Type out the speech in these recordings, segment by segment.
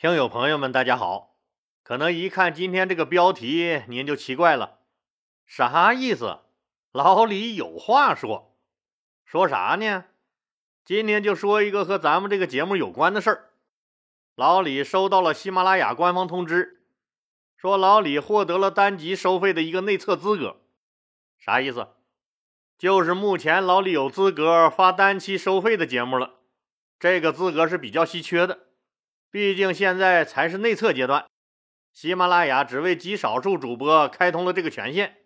听友朋友们，大家好。可能一看今天这个标题，您就奇怪了，啥意思？老李有话说，说啥呢？今天就说一个和咱们这个节目有关的事儿。老李收到了喜马拉雅官方通知，说老李获得了单集收费的一个内测资格。啥意思？就是目前老李有资格发单期收费的节目了。这个资格是比较稀缺的，毕竟现在才是内测阶段，喜马拉雅只为极少数主播开通了这个权限。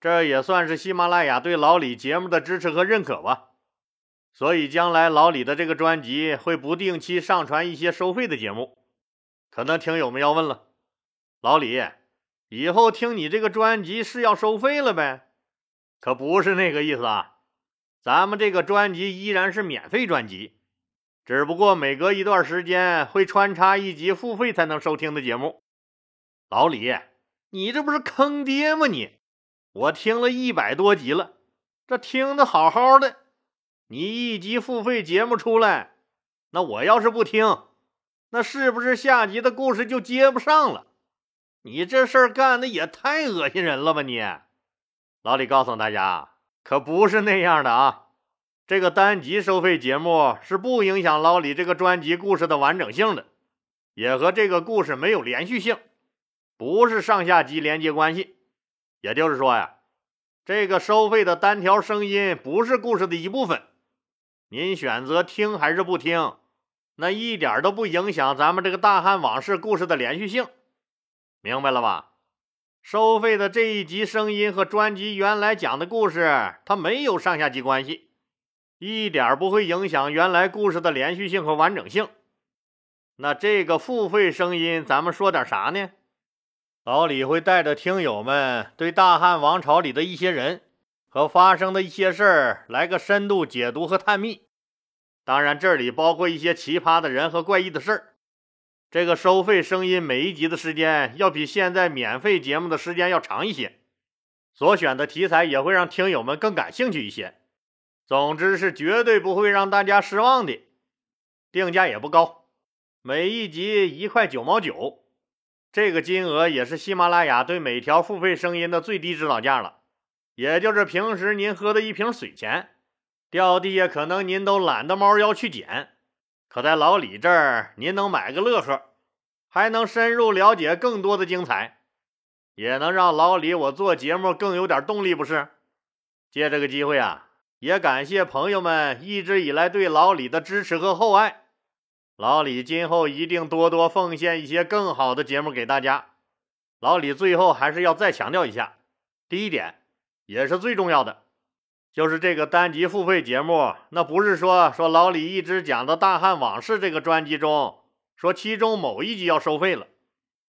这也算是喜马拉雅对老李节目的支持和认可吧。所以将来老李的这个专辑会不定期上传一些收费的节目。可能听友们要问了，老李，以后听你这个专辑是要收费了呗？可不是那个意思啊，咱们这个专辑依然是免费专辑，只不过每隔一段时间会穿插一集付费才能收听的节目。老李，你这不是坑爹吗你？我听了一百多集了，这听的好好的，你一集付费节目出来，那我要是不听，那是不是下集的故事就接不上了？你这事儿干的也太恶心人了吧你！老李告诉大家，可不是那样的啊，这个单集收费节目是不影响老李这个专辑故事的完整性的，也和这个故事没有连续性，不是上下级连接关系。也就是说呀，这个收费的单条声音不是故事的一部分，您选择听还是不听，那一点都不影响咱们这个大汉往事故事的连续性，明白了吧？收费的这一集声音和专辑原来讲的故事，它没有上下级关系，一点不会影响原来故事的连续性和完整性。那这个付费声音，咱们说点啥呢？老李会带着听友们对大汉王朝里的一些人和发生的一些事儿来个深度解读和探秘。当然，这里包括一些奇葩的人和怪异的事儿。这个收费声音每一集的时间要比现在免费节目的时间要长一些，所选的题材也会让听友们更感兴趣一些。总之是绝对不会让大家失望的。定价也不高，每一集一块九毛九。这个金额也是喜马拉雅对每条付费声音的最低指导价了，也就是平时您喝的一瓶水钱，掉地下可能您都懒得猫腰去捡，可在老李这儿您能买个乐呵，还能深入了解更多的精彩，也能让老李我做节目更有点动力，不是？借这个机会啊，也感谢朋友们一直以来对老李的支持和厚爱。老李今后一定多多奉献一些更好的节目给大家。老李最后还是要再强调一下，第一点也是最重要的，就是这个单集付费节目，那不是说说老李一直讲的大汉往事这个专辑中，说其中某一集要收费了。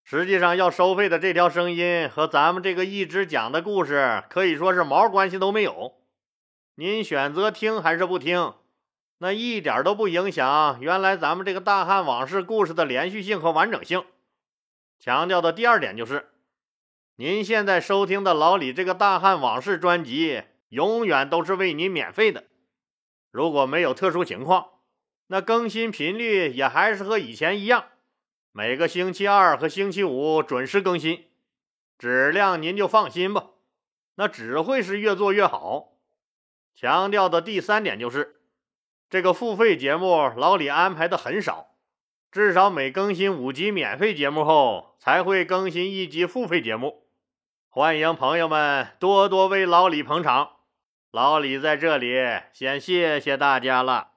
实际上要收费的这条声音和咱们这个一直讲的故事可以说是毛关系都没有。您选择听还是不听？那一点都不影响原来咱们这个大汉往事故事的连续性和完整性。强调的第二点就是，您现在收听的老李这个大汉往事专辑，永远都是为您免费的。如果没有特殊情况，那更新频率也还是和以前一样，每个星期二和星期五准时更新，质量您就放心吧，那只会是越做越好。强调的第三点就是。这个付费节目，老李安排的很少，至少每更新五集免费节目后，才会更新一集付费节目。欢迎朋友们多多为老李捧场，老李在这里先谢谢大家了。